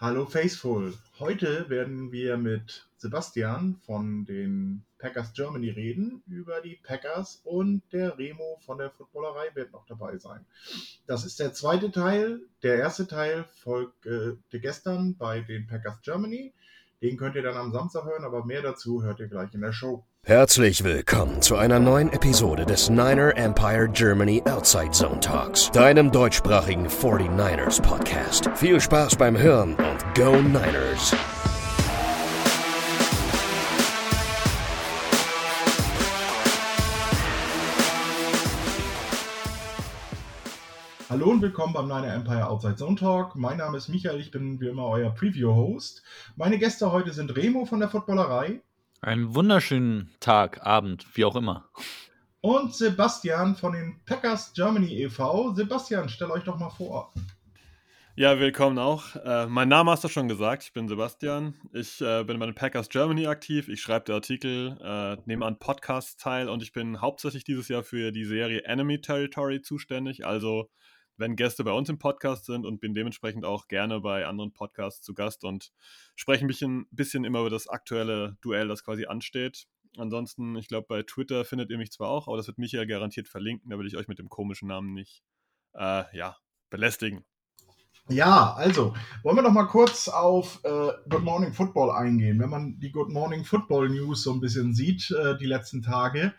Hallo Faithful. Heute werden wir mit Sebastian von den Packers Germany reden über die Packers und der Remo von der Footballerei wird noch dabei sein. Das ist der zweite Teil. Der erste Teil folgte gestern bei den Packers Germany. Den könnt ihr dann am Samstag hören, aber mehr dazu hört ihr gleich in der Show. Herzlich willkommen zu einer neuen Episode des Niner Empire Germany Outside Zone Talks, deinem deutschsprachigen 49ers Podcast. Viel Spaß beim Hören und Go Niners! Hallo und willkommen beim Niner Empire Outside Zone Talk. Mein Name ist Michael, ich bin wie immer euer Preview-Host. Meine Gäste heute sind Remo von der Footballerei. Einen wunderschönen Tag, Abend, wie auch immer. Und Sebastian von den Packers Germany e.V. Sebastian, stell euch doch mal vor. Ja, willkommen auch. Äh, mein Name hast du schon gesagt. Ich bin Sebastian. Ich äh, bin bei den Packers Germany aktiv. Ich schreibe die Artikel, äh, nehme an Podcasts teil und ich bin hauptsächlich dieses Jahr für die Serie Enemy Territory zuständig. Also wenn Gäste bei uns im Podcast sind und bin dementsprechend auch gerne bei anderen Podcasts zu Gast und spreche ein bisschen, immer über das aktuelle Duell, das quasi ansteht. Ansonsten, ich glaube, bei Twitter findet ihr mich zwar auch, aber das wird Michael garantiert verlinken, da will ich euch mit dem komischen Namen nicht äh, ja, belästigen. Ja, also, wollen wir doch mal kurz auf äh, Good Morning Football eingehen. Wenn man die Good Morning Football News so ein bisschen sieht, äh, die letzten Tage,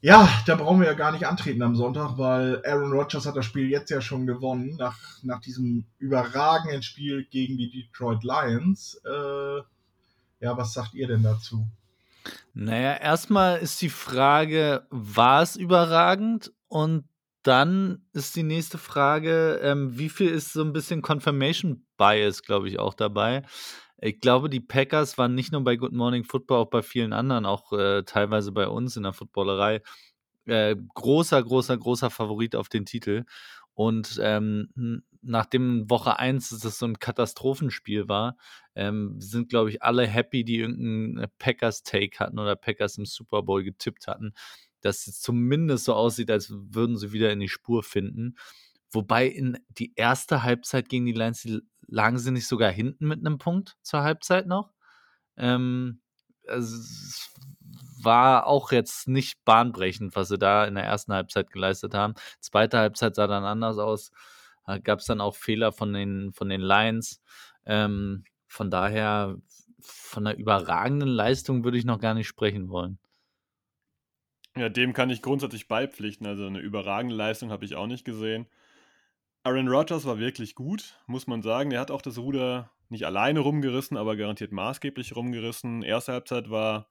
ja, da brauchen wir ja gar nicht antreten am Sonntag, weil Aaron Rodgers hat das Spiel jetzt ja schon gewonnen, nach, nach diesem überragenden Spiel gegen die Detroit Lions. Äh, ja, was sagt ihr denn dazu? Naja, erstmal ist die Frage, war es überragend? Und dann ist die nächste Frage, ähm, wie viel ist so ein bisschen Confirmation Bias, glaube ich, auch dabei? Ich glaube, die Packers waren nicht nur bei Good Morning Football, auch bei vielen anderen, auch äh, teilweise bei uns in der Footballerei, äh, großer, großer, großer Favorit auf den Titel. Und ähm, nachdem Woche 1 das so ein Katastrophenspiel war, ähm, sind, glaube ich, alle happy, die irgendeinen äh, Packers-Take hatten oder Packers im Super Bowl getippt hatten, dass es zumindest so aussieht, als würden sie wieder in die Spur finden. Wobei in die erste Halbzeit gegen die Lions, die lagen sie nicht sogar hinten mit einem Punkt zur Halbzeit noch. Ähm, es war auch jetzt nicht bahnbrechend, was sie da in der ersten Halbzeit geleistet haben. Zweite Halbzeit sah dann anders aus. Da gab es dann auch Fehler von den, von den Lions. Ähm, von daher, von einer überragenden Leistung würde ich noch gar nicht sprechen wollen. Ja, dem kann ich grundsätzlich beipflichten. Also eine überragende Leistung habe ich auch nicht gesehen. Aaron Rodgers war wirklich gut, muss man sagen. Er hat auch das Ruder nicht alleine rumgerissen, aber garantiert maßgeblich rumgerissen. Erste Halbzeit war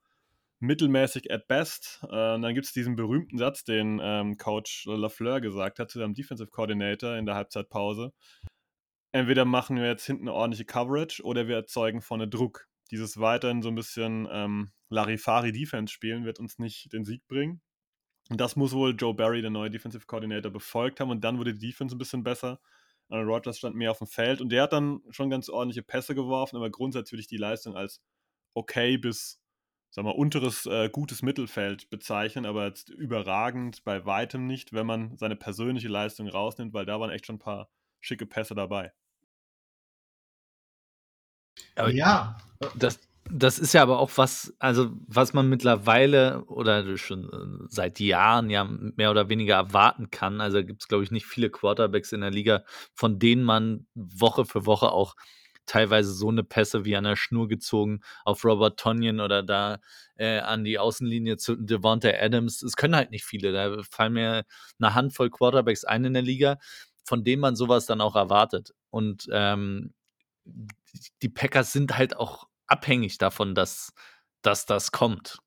mittelmäßig at best. Äh, dann gibt es diesen berühmten Satz, den ähm, Coach LaFleur gesagt hat zu seinem Defensive Coordinator in der Halbzeitpause. Entweder machen wir jetzt hinten eine ordentliche Coverage oder wir erzeugen vorne Druck. Dieses weiterhin so ein bisschen ähm, Larifari-Defense spielen wird uns nicht den Sieg bringen. Und das muss wohl Joe Barry, der neue Defensive Coordinator, befolgt haben. Und dann wurde die Defense ein bisschen besser. Aaron Rodgers stand mehr auf dem Feld und der hat dann schon ganz ordentliche Pässe geworfen, aber grundsätzlich würde ich die Leistung als okay bis, sag mal, unteres äh, gutes Mittelfeld bezeichnen, aber jetzt überragend bei weitem nicht, wenn man seine persönliche Leistung rausnimmt, weil da waren echt schon ein paar schicke Pässe dabei. Aber ja, das, das ist ja aber auch was, also was man mittlerweile oder schon seit Jahren ja mehr oder weniger erwarten kann. Also gibt es, glaube ich, nicht viele Quarterbacks in der Liga, von denen man Woche für Woche auch teilweise so eine Pässe wie an der Schnur gezogen auf Robert Tonyan oder da äh, an die Außenlinie zu Devonta Adams. Es können halt nicht viele. Da fallen mir eine Handvoll Quarterbacks ein in der Liga, von denen man sowas dann auch erwartet. Und ähm, die Packers sind halt auch abhängig davon, dass, dass das kommt.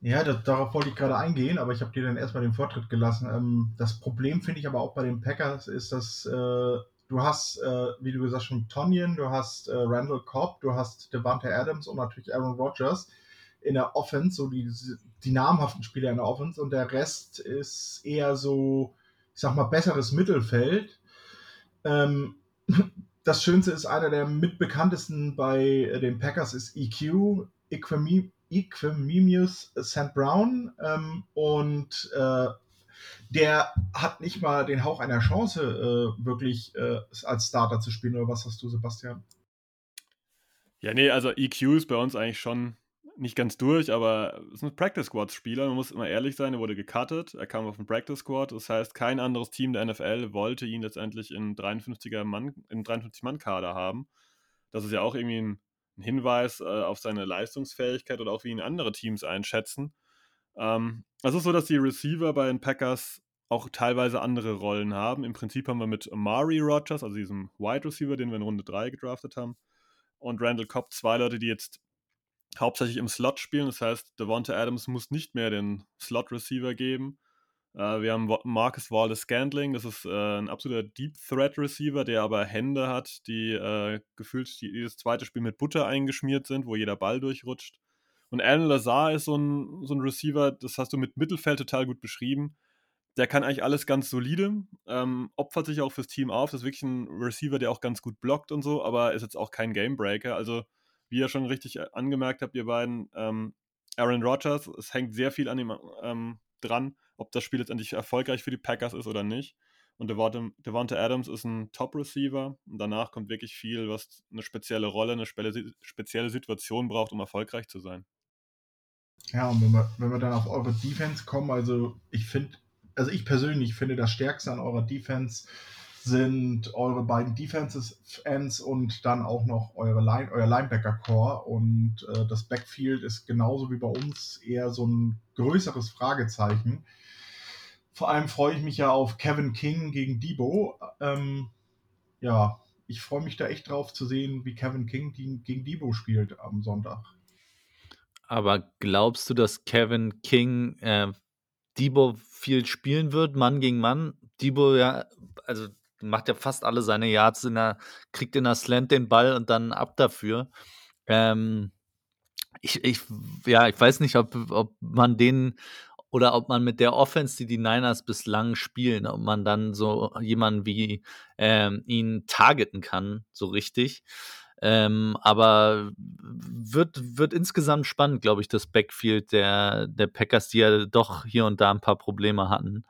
Ja, das, darauf wollte ich gerade eingehen, aber ich habe dir dann erstmal den Vortritt gelassen. Ähm, das Problem finde ich aber auch bei den Packers ist, dass äh, du hast, äh, wie du gesagt hast, schon Tonyan, du hast äh, Randall Cobb, du hast Devante Adams und natürlich Aaron Rodgers in der Offense, so die, die namhaften Spieler in der Offense und der Rest ist eher so, ich sag mal, besseres Mittelfeld. Ähm, das Schönste ist, einer der mitbekanntesten bei äh, den Packers ist EQ, Equimius St. Brown. Ähm, und äh, der hat nicht mal den Hauch einer Chance, äh, wirklich äh, als Starter zu spielen. Oder was hast du, Sebastian? Ja, nee, also EQ ist bei uns eigentlich schon nicht ganz durch, aber es ein Practice Squad-Spieler. Man muss immer ehrlich sein, er wurde gecuttet. Er kam auf den Practice Squad. Das heißt, kein anderes Team der NFL wollte ihn letztendlich in 53er Mann, in 53-Mann-Kader haben. Das ist ja auch irgendwie ein, ein Hinweis äh, auf seine Leistungsfähigkeit oder auch wie ihn andere Teams einschätzen. Ähm, es ist so, dass die Receiver bei den Packers auch teilweise andere Rollen haben. Im Prinzip haben wir mit Amari Rogers, also diesem Wide Receiver, den wir in Runde 3 gedraftet haben, und Randall Cobb zwei Leute, die jetzt hauptsächlich im Slot spielen. Das heißt, Devonta Adams muss nicht mehr den Slot-Receiver geben. Äh, wir haben Marcus Wallace Scandling, das ist äh, ein absoluter Deep Threat Receiver, der aber Hände hat, die äh, gefühlt jedes zweite Spiel mit Butter eingeschmiert sind, wo jeder Ball durchrutscht. Und Alan Lazar ist so ein, so ein Receiver, das hast du mit Mittelfeld total gut beschrieben. Der kann eigentlich alles ganz solide, ähm, opfert sich auch fürs Team auf. Das ist wirklich ein Receiver, der auch ganz gut blockt und so, aber ist jetzt auch kein Gamebreaker. Also, wie ihr schon richtig äh, angemerkt habt, ihr beiden, ähm, Aaron Rodgers, es hängt sehr viel an ihm ähm, dran, ob das Spiel letztendlich erfolgreich für die Packers ist oder nicht. Und Devonta Adams ist ein Top-Receiver. Und danach kommt wirklich viel, was eine spezielle Rolle, eine spezielle Situation braucht, um erfolgreich zu sein. Ja, und wenn wir, wenn wir dann auf eure Defense kommen, also ich finde, also ich persönlich finde, das Stärkste an eurer Defense sind eure beiden Defensive Ends und dann auch noch eure Line, euer Linebacker-Core. Und äh, das Backfield ist genauso wie bei uns eher so ein größeres Fragezeichen. Vor allem freue ich mich ja auf Kevin King gegen Debo. Ähm, ja, ich freue mich da echt drauf zu sehen, wie Kevin King gegen Debo spielt am Sonntag. Aber glaubst du, dass Kevin King äh, Debo viel spielen wird, Mann gegen Mann? Debo ja, also macht ja fast alle seine Yards in der, kriegt in der Slant den Ball und dann ab dafür. Ähm, ich, ich, ja, ich weiß nicht, ob, ob man den oder ob man mit der Offense, die die Niners bislang spielen, ob man dann so jemanden wie ähm, ihn targeten kann, so richtig. Ähm, aber wird, wird insgesamt spannend, glaube ich, das Backfield der, der Packers, die ja doch hier und da ein paar Probleme hatten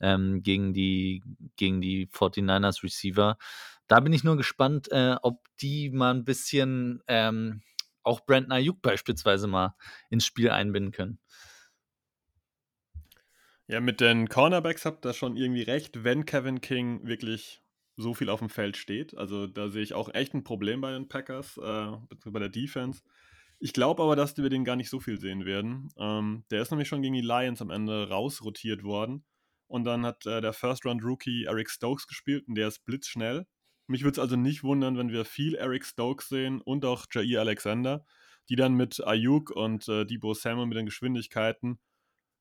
ähm, gegen, die, gegen die 49ers Receiver. Da bin ich nur gespannt, äh, ob die mal ein bisschen ähm, auch Brandon Ayuk beispielsweise mal ins Spiel einbinden können. Ja, mit den Cornerbacks habt ihr schon irgendwie recht, wenn Kevin King wirklich so viel auf dem Feld steht. Also da sehe ich auch echt ein Problem bei den Packers, äh, bei der Defense. Ich glaube aber, dass wir den gar nicht so viel sehen werden. Ähm, der ist nämlich schon gegen die Lions am Ende rausrotiert worden. Und dann hat äh, der First-Round-Rookie Eric Stokes gespielt und der ist blitzschnell. Mich würde es also nicht wundern, wenn wir viel Eric Stokes sehen und auch Jair Alexander, die dann mit Ayuk und äh, Debo Samuel mit den Geschwindigkeiten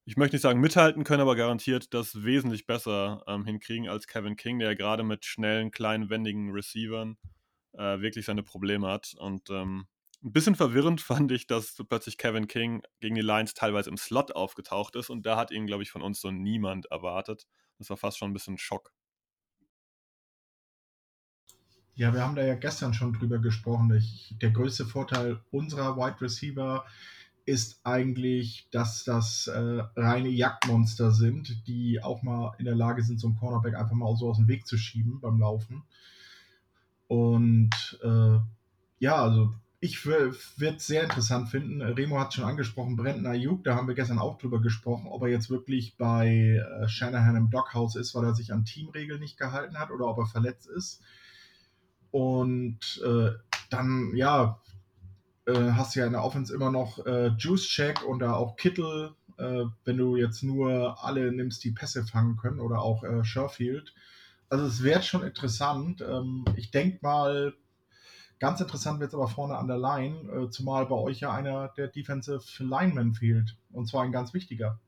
ich möchte nicht sagen mithalten können, aber garantiert das wesentlich besser ähm, hinkriegen als Kevin King, der ja gerade mit schnellen, kleinen, wendigen Receivern äh, wirklich seine Probleme hat. Und ähm, ein bisschen verwirrend fand ich, dass plötzlich Kevin King gegen die Lions teilweise im Slot aufgetaucht ist und da hat ihn, glaube ich, von uns so niemand erwartet. Das war fast schon ein bisschen Schock. Ja, wir haben da ja gestern schon drüber gesprochen. Der größte Vorteil unserer Wide Receiver eigentlich, dass das äh, reine Jagdmonster sind, die auch mal in der Lage sind, so ein Cornerback einfach mal so aus dem Weg zu schieben beim Laufen. Und äh, ja, also ich würde es sehr interessant finden. Remo hat schon angesprochen, Brandon Ayuk, da haben wir gestern auch drüber gesprochen, ob er jetzt wirklich bei äh, Shanahan im Doghouse ist, weil er sich an Teamregeln nicht gehalten hat oder ob er verletzt ist. Und äh, dann, ja, hast du ja in der Offense immer noch äh, Juice Check und da auch Kittel, äh, wenn du jetzt nur alle nimmst, die Pässe fangen können oder auch äh, Sherfield. Also es wird schon interessant. Ähm, ich denke mal, ganz interessant wird es aber vorne an der Line, äh, zumal bei euch ja einer der Defensive Linemen fehlt. Und zwar ein ganz wichtiger.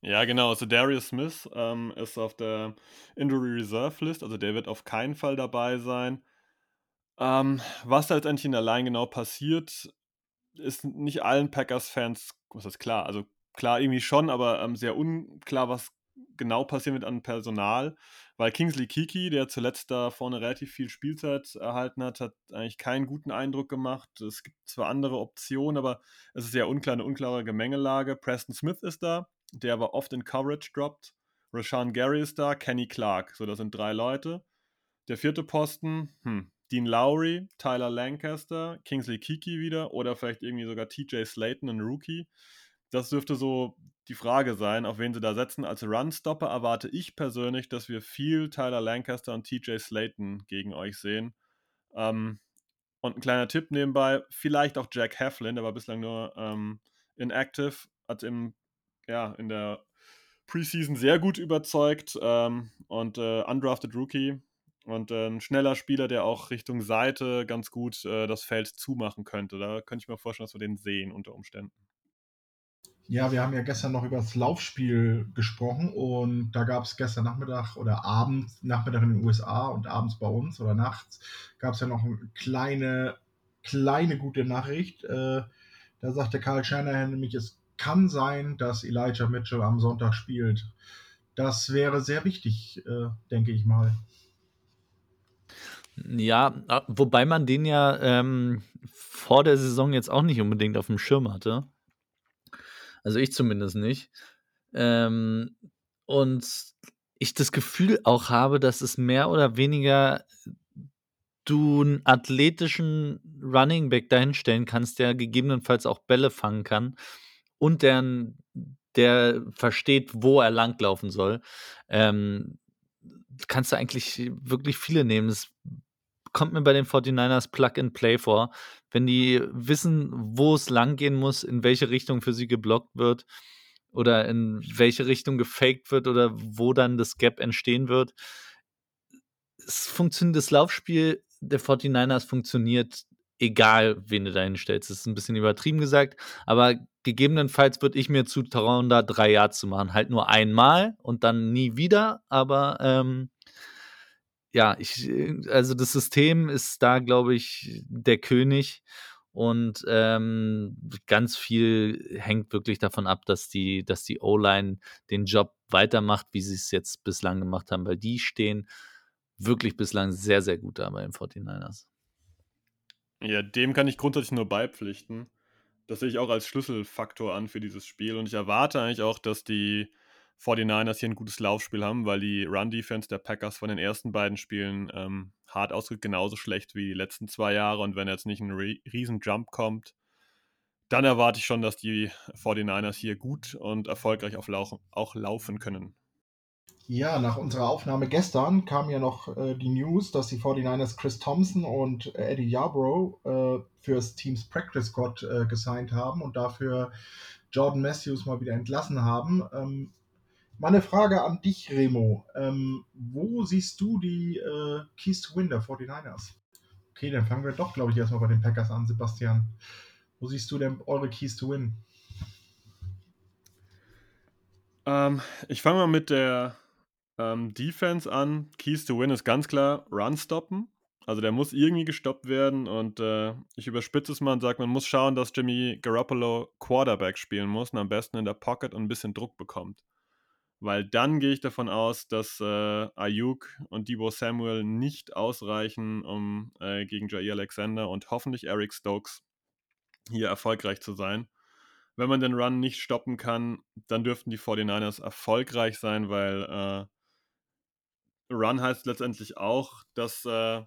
Ja, genau. Also Darius Smith ähm, ist auf der Injury Reserve List, also der wird auf keinen Fall dabei sein. Ähm, was letztendlich in der Line genau passiert, ist nicht allen Packers-Fans, was ist klar, also klar irgendwie schon, aber ähm, sehr unklar, was genau passiert wird an Personal, weil Kingsley Kiki, der zuletzt da vorne relativ viel Spielzeit erhalten hat, hat eigentlich keinen guten Eindruck gemacht. Es gibt zwar andere Optionen, aber es ist sehr unklar, eine unklare Gemengelage. Preston Smith ist da, der aber oft in Coverage droppt. Rashawn Gary ist da, Kenny Clark. So, das sind drei Leute. Der vierte Posten, hm, Dean Lowry, Tyler Lancaster, Kingsley Kiki wieder oder vielleicht irgendwie sogar TJ Slayton, ein Rookie. Das dürfte so die Frage sein, auf wen sie da setzen. Als Runstopper erwarte ich persönlich, dass wir viel Tyler Lancaster und TJ Slayton gegen euch sehen. Ähm, und ein kleiner Tipp nebenbei, vielleicht auch Jack Heflin, der war bislang nur ähm, inactive, hat im, ja, in der Preseason sehr gut überzeugt ähm, und äh, undrafted Rookie und äh, ein schneller Spieler, der auch Richtung Seite ganz gut äh, das Feld zumachen könnte. Da könnte ich mir vorstellen, dass wir den sehen unter Umständen. Ja, wir haben ja gestern noch über das Laufspiel gesprochen und da gab es gestern Nachmittag oder Abend, Nachmittag in den USA und abends bei uns oder nachts, gab es ja noch eine kleine, kleine gute Nachricht. Äh, da sagte Karl Shanahan nämlich, es kann sein, dass Elijah Mitchell am Sonntag spielt. Das wäre sehr wichtig, äh, denke ich mal. Ja, wobei man den ja ähm, vor der Saison jetzt auch nicht unbedingt auf dem Schirm hatte. Also ich zumindest nicht. Ähm, und ich das Gefühl auch habe, dass es mehr oder weniger du einen athletischen Running Back dahinstellen kannst, der gegebenenfalls auch Bälle fangen kann und der, der versteht, wo er langlaufen soll. Ähm, kannst du eigentlich wirklich viele nehmen. Es kommt mir bei den 49ers Plug and Play vor. Wenn die wissen, wo es lang gehen muss, in welche Richtung für sie geblockt wird oder in welche Richtung gefaked wird oder wo dann das Gap entstehen wird. Es funktioniert, das Laufspiel der 49ers funktioniert, egal wen du da hinstellst. Das ist ein bisschen übertrieben gesagt, aber gegebenenfalls würde ich mir zutrauen, da drei Yards zu machen. Halt nur einmal und dann nie wieder, aber ähm, ja, ich, also das System ist da, glaube ich, der König. Und ähm, ganz viel hängt wirklich davon ab, dass die, dass die O-Line den Job weitermacht, wie sie es jetzt bislang gemacht haben, weil die stehen wirklich bislang sehr, sehr gut da bei den 49ers. Ja, dem kann ich grundsätzlich nur beipflichten. Das sehe ich auch als Schlüsselfaktor an für dieses Spiel. Und ich erwarte eigentlich auch, dass die 49ers hier ein gutes Laufspiel haben, weil die Run-Defense der Packers von den ersten beiden Spielen ähm, hart ausdrückt genauso schlecht wie die letzten zwei Jahre. Und wenn jetzt nicht ein riesen Jump kommt, dann erwarte ich schon, dass die 49ers hier gut und erfolgreich auf Lauch auch laufen können. Ja, nach unserer Aufnahme gestern kam ja noch äh, die News, dass die 49ers Chris Thompson und äh, Eddie Yarbrough äh, fürs Teams Practice Squad äh, gesigned haben und dafür Jordan Matthews mal wieder entlassen haben. Ähm, Meine Frage an dich, Remo. Ähm, wo siehst du die äh, Keys to Win der 49ers? Okay, dann fangen wir doch, glaube ich, erstmal bei den Packers an, Sebastian. Wo siehst du denn eure Keys to Win? Ähm, ich fange mal mit der ähm, Defense an. Keys to Win ist ganz klar Run stoppen. Also der muss irgendwie gestoppt werden und äh, ich überspitze es mal und sage, man muss schauen, dass Jimmy Garoppolo Quarterback spielen muss und am besten in der Pocket und ein bisschen Druck bekommt weil dann gehe ich davon aus, dass äh, Ayuk und Debo Samuel nicht ausreichen, um äh, gegen Jair Alexander und hoffentlich Eric Stokes hier erfolgreich zu sein. Wenn man den Run nicht stoppen kann, dann dürften die 49ers erfolgreich sein, weil äh, Run heißt letztendlich auch, dass äh,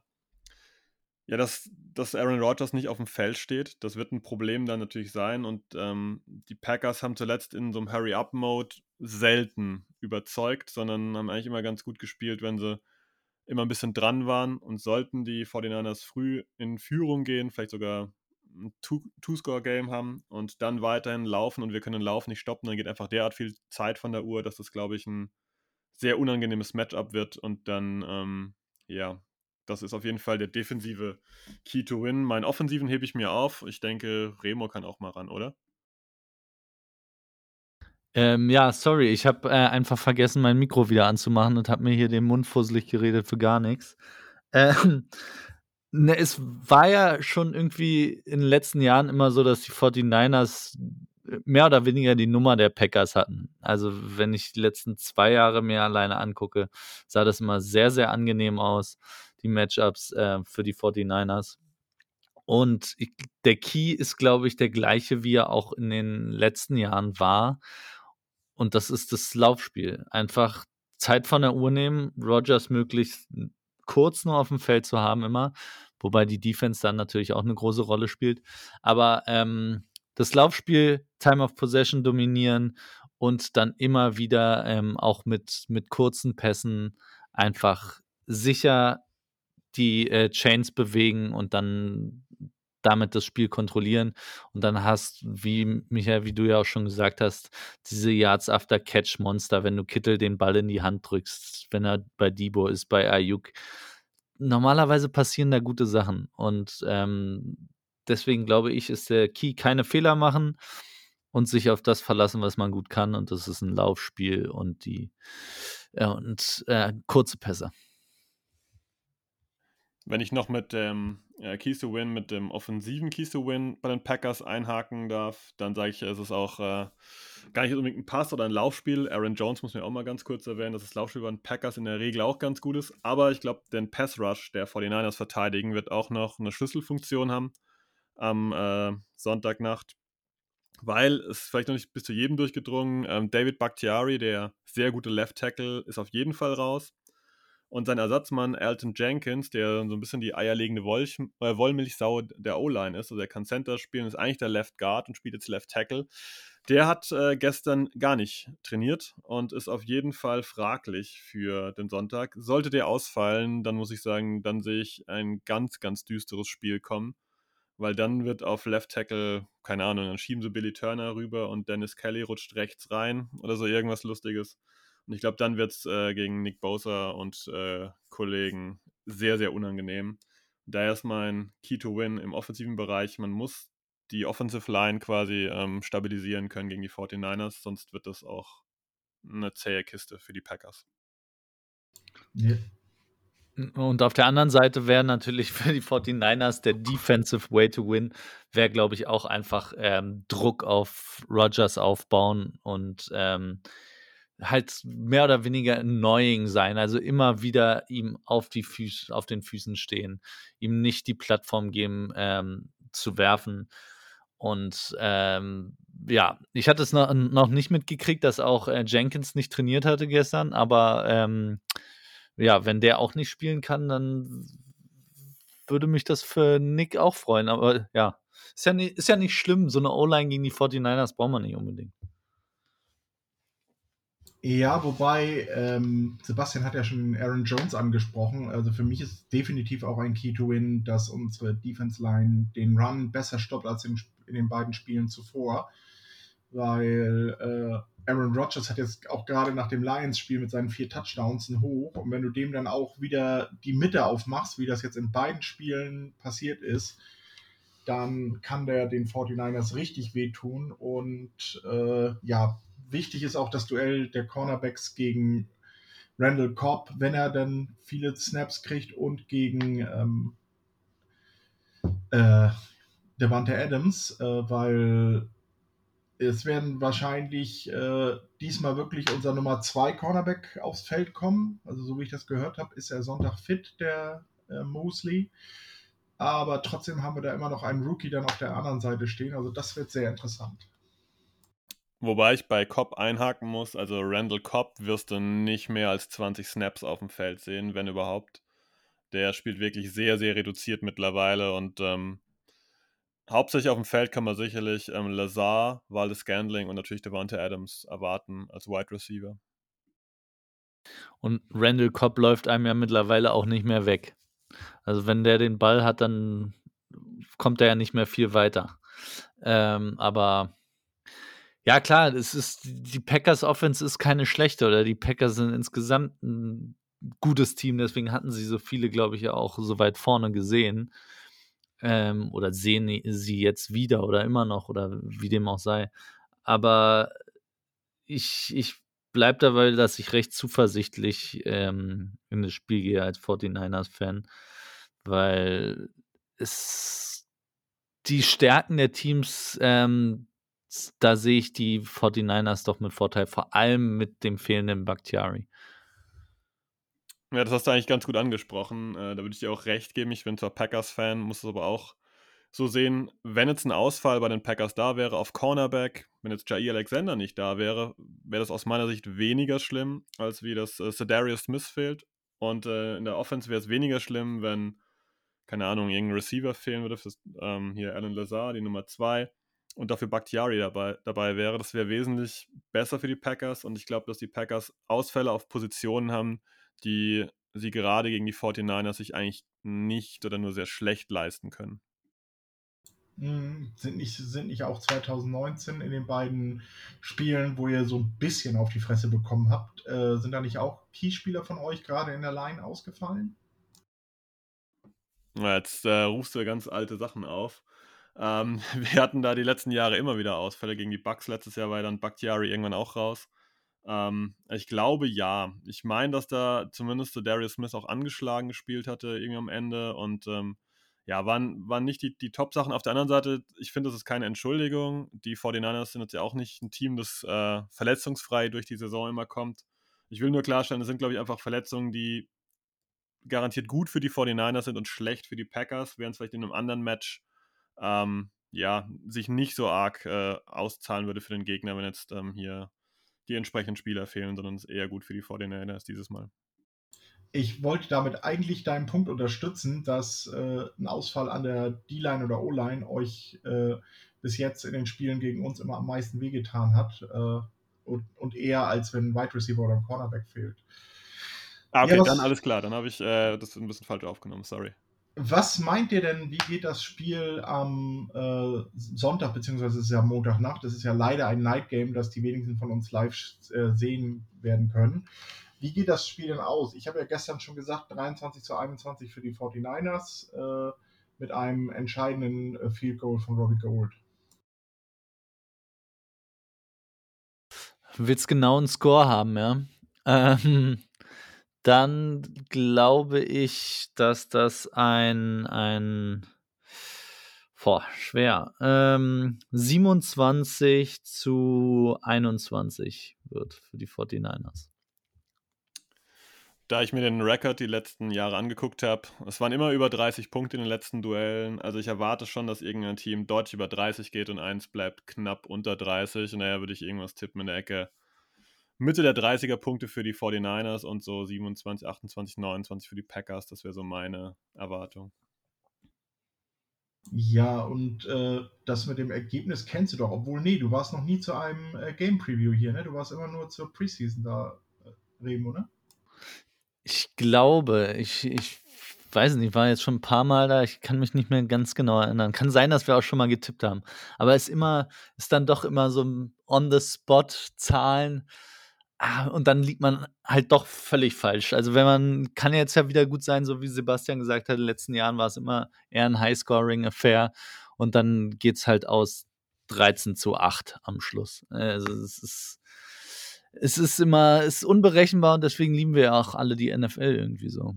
ja, dass, dass Aaron Rodgers nicht auf dem Feld steht, das wird ein Problem dann natürlich sein. Und ähm, die Packers haben zuletzt in so einem Hurry-Up-Mode selten überzeugt, sondern haben eigentlich immer ganz gut gespielt, wenn sie immer ein bisschen dran waren. Und sollten die 49ers früh in Führung gehen, vielleicht sogar ein Two-Score-Game haben und dann weiterhin laufen und wir können den Lauf nicht stoppen, dann geht einfach derart viel Zeit von der Uhr, dass das, glaube ich, ein sehr unangenehmes Matchup wird und dann, ähm, ja, das ist auf jeden Fall der defensive Key to Win. Meinen offensiven hebe ich mir auf. Ich denke, Remo kann auch mal ran, oder? Ähm, ja, sorry, ich habe äh, einfach vergessen, mein Mikro wieder anzumachen und habe mir hier den Mund fusselig geredet für gar nichts. Ähm, ne, es war ja schon irgendwie in den letzten Jahren immer so, dass die 49ers mehr oder weniger die Nummer der Packers hatten. Also, wenn ich die letzten zwei Jahre mir alleine angucke, sah das immer sehr, sehr angenehm aus die Matchups äh, für die 49ers. Und ich, der Key ist, glaube ich, der gleiche, wie er auch in den letzten Jahren war. Und das ist das Laufspiel. Einfach Zeit von der Uhr nehmen, Rogers möglichst kurz nur auf dem Feld zu haben immer, wobei die Defense dann natürlich auch eine große Rolle spielt. Aber ähm, das Laufspiel, Time of Possession dominieren und dann immer wieder ähm, auch mit, mit kurzen Pässen einfach sicher die äh, Chains bewegen und dann damit das Spiel kontrollieren. Und dann hast, wie Michael, wie du ja auch schon gesagt hast, diese Yards after Catch Monster, wenn du Kittel den Ball in die Hand drückst, wenn er bei Debo ist, bei Ayuk. Normalerweise passieren da gute Sachen. Und ähm, deswegen glaube ich, ist der Key keine Fehler machen und sich auf das verlassen, was man gut kann. Und das ist ein Laufspiel und die ja, und äh, kurze Pässe. Wenn ich noch mit dem äh, Keys to Win, mit dem offensiven Keys to Win bei den Packers einhaken darf, dann sage ich, es ist auch äh, gar nicht unbedingt ein Pass oder ein Laufspiel. Aaron Jones muss mir auch mal ganz kurz erwähnen, dass das Laufspiel bei den Packers in der Regel auch ganz gut ist. Aber ich glaube, den Pass Rush der 49ers verteidigen wird auch noch eine Schlüsselfunktion haben am äh, Sonntagnacht. Weil es vielleicht noch nicht bis zu jedem durchgedrungen. Ähm, David Bakhtiari, der sehr gute Left Tackle, ist auf jeden Fall raus. Und sein Ersatzmann Alton Jenkins, der so ein bisschen die eierlegende Wollch äh, Wollmilchsau der O-Line ist, also der kann Center spielen, ist eigentlich der Left Guard und spielt jetzt Left Tackle. Der hat äh, gestern gar nicht trainiert und ist auf jeden Fall fraglich für den Sonntag. Sollte der ausfallen, dann muss ich sagen, dann sehe ich ein ganz, ganz düsteres Spiel kommen, weil dann wird auf Left Tackle, keine Ahnung, dann schieben sie Billy Turner rüber und Dennis Kelly rutscht rechts rein oder so irgendwas Lustiges. Und ich glaube, dann wird es äh, gegen Nick Bosa und äh, Kollegen sehr, sehr unangenehm. Daher ist mein Key to Win im offensiven Bereich. Man muss die Offensive Line quasi ähm, stabilisieren können gegen die 49ers, sonst wird das auch eine zähe Kiste für die Packers. Ja. Und auf der anderen Seite wäre natürlich für die 49ers der Defensive Way to Win, wäre, glaube ich, auch einfach ähm, Druck auf Rogers aufbauen und ähm, halt mehr oder weniger annoying sein, also immer wieder ihm auf die Füße, auf den Füßen stehen, ihm nicht die Plattform geben, ähm, zu werfen. Und ähm, ja, ich hatte es noch, noch nicht mitgekriegt, dass auch äh, Jenkins nicht trainiert hatte gestern, aber ähm, ja, wenn der auch nicht spielen kann, dann würde mich das für Nick auch freuen. Aber ja, ist ja, nicht, ist ja nicht schlimm. So eine O-Line gegen die 49ers braucht man nicht unbedingt. Ja, wobei ähm, Sebastian hat ja schon Aaron Jones angesprochen. Also für mich ist definitiv auch ein Key to Win, dass unsere Defense Line den Run besser stoppt als in, in den beiden Spielen zuvor. Weil äh, Aaron Rodgers hat jetzt auch gerade nach dem Lions-Spiel mit seinen vier Touchdowns einen Hoch. Und wenn du dem dann auch wieder die Mitte aufmachst, wie das jetzt in beiden Spielen passiert ist, dann kann der den 49ers richtig wehtun. Und äh, ja, wichtig ist auch das Duell der Cornerbacks gegen Randall Cobb, wenn er dann viele Snaps kriegt und gegen ähm, äh, Devante Adams, äh, weil es werden wahrscheinlich äh, diesmal wirklich unser Nummer 2 Cornerback aufs Feld kommen. Also so wie ich das gehört habe, ist er Sonntag fit, der äh, Mosley. Aber trotzdem haben wir da immer noch einen Rookie dann auf der anderen Seite stehen. Also das wird sehr interessant. Wobei ich bei Cobb einhaken muss, also Randall Cobb wirst du nicht mehr als 20 Snaps auf dem Feld sehen, wenn überhaupt. Der spielt wirklich sehr, sehr reduziert mittlerweile und ähm, hauptsächlich auf dem Feld kann man sicherlich ähm, Lazar, Waldes Scandling und natürlich Devante Adams erwarten als Wide Receiver. Und Randall Cobb läuft einem ja mittlerweile auch nicht mehr weg. Also wenn der den Ball hat, dann kommt er ja nicht mehr viel weiter. Ähm, aber ja, klar, es ist, die Packers Offense ist keine schlechte oder die Packers sind insgesamt ein gutes Team, deswegen hatten sie so viele, glaube ich, auch so weit vorne gesehen. Ähm, oder sehen sie jetzt wieder oder immer noch oder wie dem auch sei. Aber ich, ich bleibe dabei, dass ich recht zuversichtlich ähm, in das Spiel gehe als 49ers-Fan, weil es die Stärken der Teams ähm, da sehe ich die 49ers doch mit Vorteil, vor allem mit dem fehlenden Bakhtiari. Ja, das hast du eigentlich ganz gut angesprochen. Äh, da würde ich dir auch recht geben. Ich bin zwar Packers-Fan, muss es aber auch so sehen, wenn jetzt ein Ausfall bei den Packers da wäre auf Cornerback, wenn jetzt Jair Alexander nicht da wäre, wäre das aus meiner Sicht weniger schlimm, als wie das äh, Smith fehlt. Und äh, in der Offense wäre es weniger schlimm, wenn, keine Ahnung, irgendein Receiver fehlen würde, für, ähm, hier Alan Lazar, die Nummer 2, und dafür Bakhtiari dabei, dabei wäre. Das wäre wesentlich besser für die Packers und ich glaube, dass die Packers Ausfälle auf Positionen haben, die sie gerade gegen die 49ers sich eigentlich nicht oder nur sehr schlecht leisten können. Hm, sind nicht, sind nicht auch 2019 in den beiden Spielen, wo ihr so ein bisschen auf die Fresse bekommen habt, äh, sind da nicht auch Keyspieler von euch gerade in der Line ausgefallen? Jetzt äh, rufst du ganz alte Sachen auf. Ähm, wir hatten da die letzten Jahre immer wieder Ausfälle gegen die Bucks. Letztes Jahr war dann Bakhtiari irgendwann auch raus. Ähm, ich glaube ja. Ich meine, dass da zumindest der Darius Smith auch angeschlagen gespielt hatte, irgendwie am Ende. Und ähm, ja, waren, waren nicht die, die Top-Sachen. Auf der anderen Seite, ich finde, das ist keine Entschuldigung. Die 49ers sind jetzt ja auch nicht ein Team, das äh, verletzungsfrei durch die Saison immer kommt. Ich will nur klarstellen, das sind, glaube ich, einfach Verletzungen, die garantiert gut für die 49ers sind und schlecht für die Packers, während es vielleicht in einem anderen Match ähm, ja, sich nicht so arg äh, auszahlen würde für den Gegner, wenn jetzt ähm, hier die entsprechenden Spieler fehlen, sondern es ist eher gut für die 49ers dieses Mal ich wollte damit eigentlich deinen Punkt unterstützen, dass äh, ein Ausfall an der D-Line oder O-Line euch äh, bis jetzt in den Spielen gegen uns immer am meisten wehgetan hat äh, und, und, eher als wenn ein Wide Receiver oder ein Cornerback fehlt. Ah, okay, ja, dann alles klar. Dann habe ich äh, das ein bisschen falsch aufgenommen, sorry. Was meint ihr denn, wie geht das Spiel am äh, Sonntag, beziehungsweise es ist ja Montagnacht, das ist ja leider ein Night Game, das die wenigsten von uns live äh, sehen werden können. Wie geht das Spiel denn aus? Ich habe ja gestern schon gesagt, 23 zu 21 für die 49ers äh, mit einem entscheidenden äh, Field Goal von Robbie Gold. Willst genau einen Score haben, ja? Ähm, dann glaube ich, dass das ein, ein boah, schwer, ähm, 27 zu 21 wird für die 49ers da ich mir den Rekord die letzten Jahre angeguckt habe, es waren immer über 30 Punkte in den letzten Duellen. Also ich erwarte schon, dass irgendein Team deutlich über 30 geht und eins bleibt knapp unter 30. Und daher würde ich irgendwas tippen in der Ecke. Mitte der 30er Punkte für die 49ers und so 27, 28, 29 für die Packers. Das wäre so meine Erwartung. Ja, und äh, das mit dem Ergebnis kennst du doch. Obwohl, nee, du warst noch nie zu einem äh, Game Preview hier, ne? Du warst immer nur zur Preseason da, äh, Remo, ne? Ich glaube, ich, ich weiß nicht, ich war jetzt schon ein paar Mal da, ich kann mich nicht mehr ganz genau erinnern. Kann sein, dass wir auch schon mal getippt haben. Aber es ist immer, ist dann doch immer so on the spot Zahlen. Ah, und dann liegt man halt doch völlig falsch. Also wenn man, kann jetzt ja wieder gut sein, so wie Sebastian gesagt hat, in den letzten Jahren war es immer eher ein High-Scoring-Affair und dann geht es halt aus 13 zu 8 am Schluss. Also es ist, es ist immer, es ist unberechenbar und deswegen lieben wir ja auch alle die NFL irgendwie so.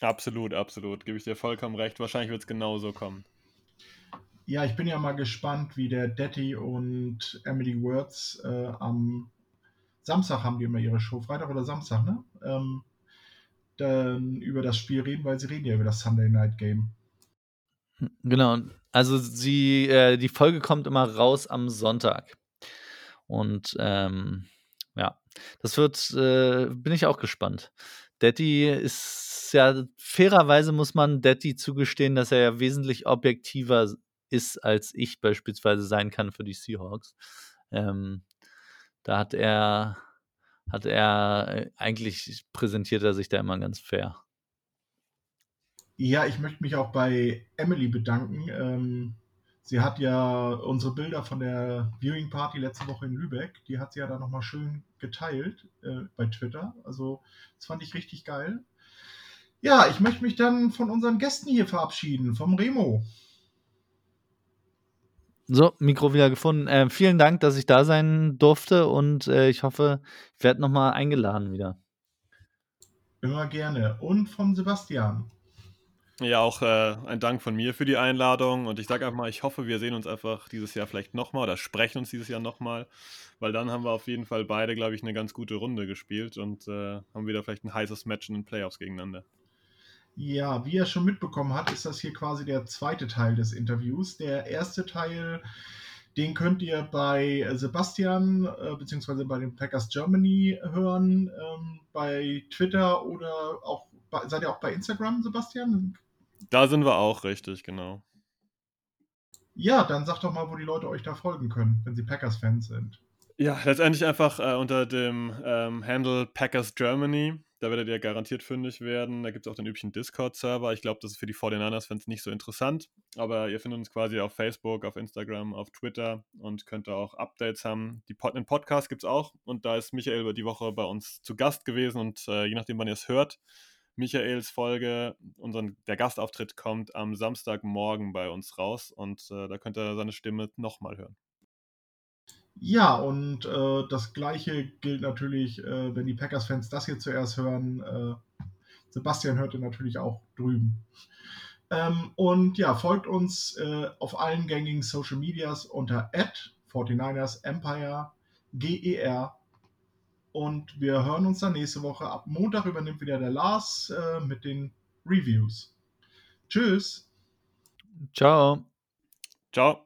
Absolut, absolut. Gebe ich dir vollkommen recht. Wahrscheinlich wird es genauso kommen. Ja, ich bin ja mal gespannt, wie der Daddy und Emily Words äh, am Samstag haben die immer ihre Show, Freitag oder Samstag, ne? Ähm, dann über das Spiel reden, weil sie reden ja über das Sunday Night Game. Genau. Also sie, äh, die Folge kommt immer raus am Sonntag. Und ähm, ja, das wird, äh, bin ich auch gespannt. Daddy ist ja, fairerweise muss man Daddy zugestehen, dass er ja wesentlich objektiver ist, als ich beispielsweise sein kann für die Seahawks. Ähm, da hat er, hat er, äh, eigentlich präsentiert er sich da immer ganz fair. Ja, ich möchte mich auch bei Emily bedanken. Ähm, Sie hat ja unsere Bilder von der Viewing Party letzte Woche in Lübeck, die hat sie ja dann nochmal schön geteilt äh, bei Twitter. Also, das fand ich richtig geil. Ja, ich möchte mich dann von unseren Gästen hier verabschieden, vom Remo. So, Mikro wieder gefunden. Äh, vielen Dank, dass ich da sein durfte und äh, ich hoffe, ich werde nochmal eingeladen wieder. Immer gerne. Und von Sebastian. Ja, auch äh, ein Dank von mir für die Einladung. Und ich sage einfach mal, ich hoffe, wir sehen uns einfach dieses Jahr vielleicht nochmal oder sprechen uns dieses Jahr nochmal, weil dann haben wir auf jeden Fall beide, glaube ich, eine ganz gute Runde gespielt und äh, haben wieder vielleicht ein heißes Match in den Playoffs gegeneinander. Ja, wie er schon mitbekommen hat, ist das hier quasi der zweite Teil des Interviews. Der erste Teil, den könnt ihr bei Sebastian äh, beziehungsweise bei den Packers Germany hören, ähm, bei Twitter oder auch seid ihr auch bei Instagram, Sebastian? Da sind wir auch richtig, genau. Ja, dann sagt doch mal, wo die Leute euch da folgen können, wenn sie Packers-Fans sind. Ja, letztendlich einfach äh, unter dem ähm, Handle Packers Germany. Da werdet ihr garantiert fündig werden. Da gibt es auch den üblichen Discord-Server. Ich glaube, das ist für die 49ers-Fans nicht so interessant. Aber ihr findet uns quasi auf Facebook, auf Instagram, auf Twitter und könnt da auch Updates haben. Die Pod einen Podcast gibt es auch. Und da ist Michael über die Woche bei uns zu Gast gewesen. Und äh, je nachdem, wann ihr es hört, Michaels Folge, unseren, der Gastauftritt kommt am Samstagmorgen bei uns raus. Und äh, da könnt ihr seine Stimme nochmal hören. Ja, und äh, das gleiche gilt natürlich, äh, wenn die Packers-Fans das hier zuerst hören. Äh, Sebastian hört ihr natürlich auch drüben. Ähm, und ja, folgt uns äh, auf allen gängigen Social Medias unter 49ers Empire GER. Und wir hören uns dann nächste Woche. Ab Montag übernimmt wieder der Lars äh, mit den Reviews. Tschüss. Ciao. Ciao.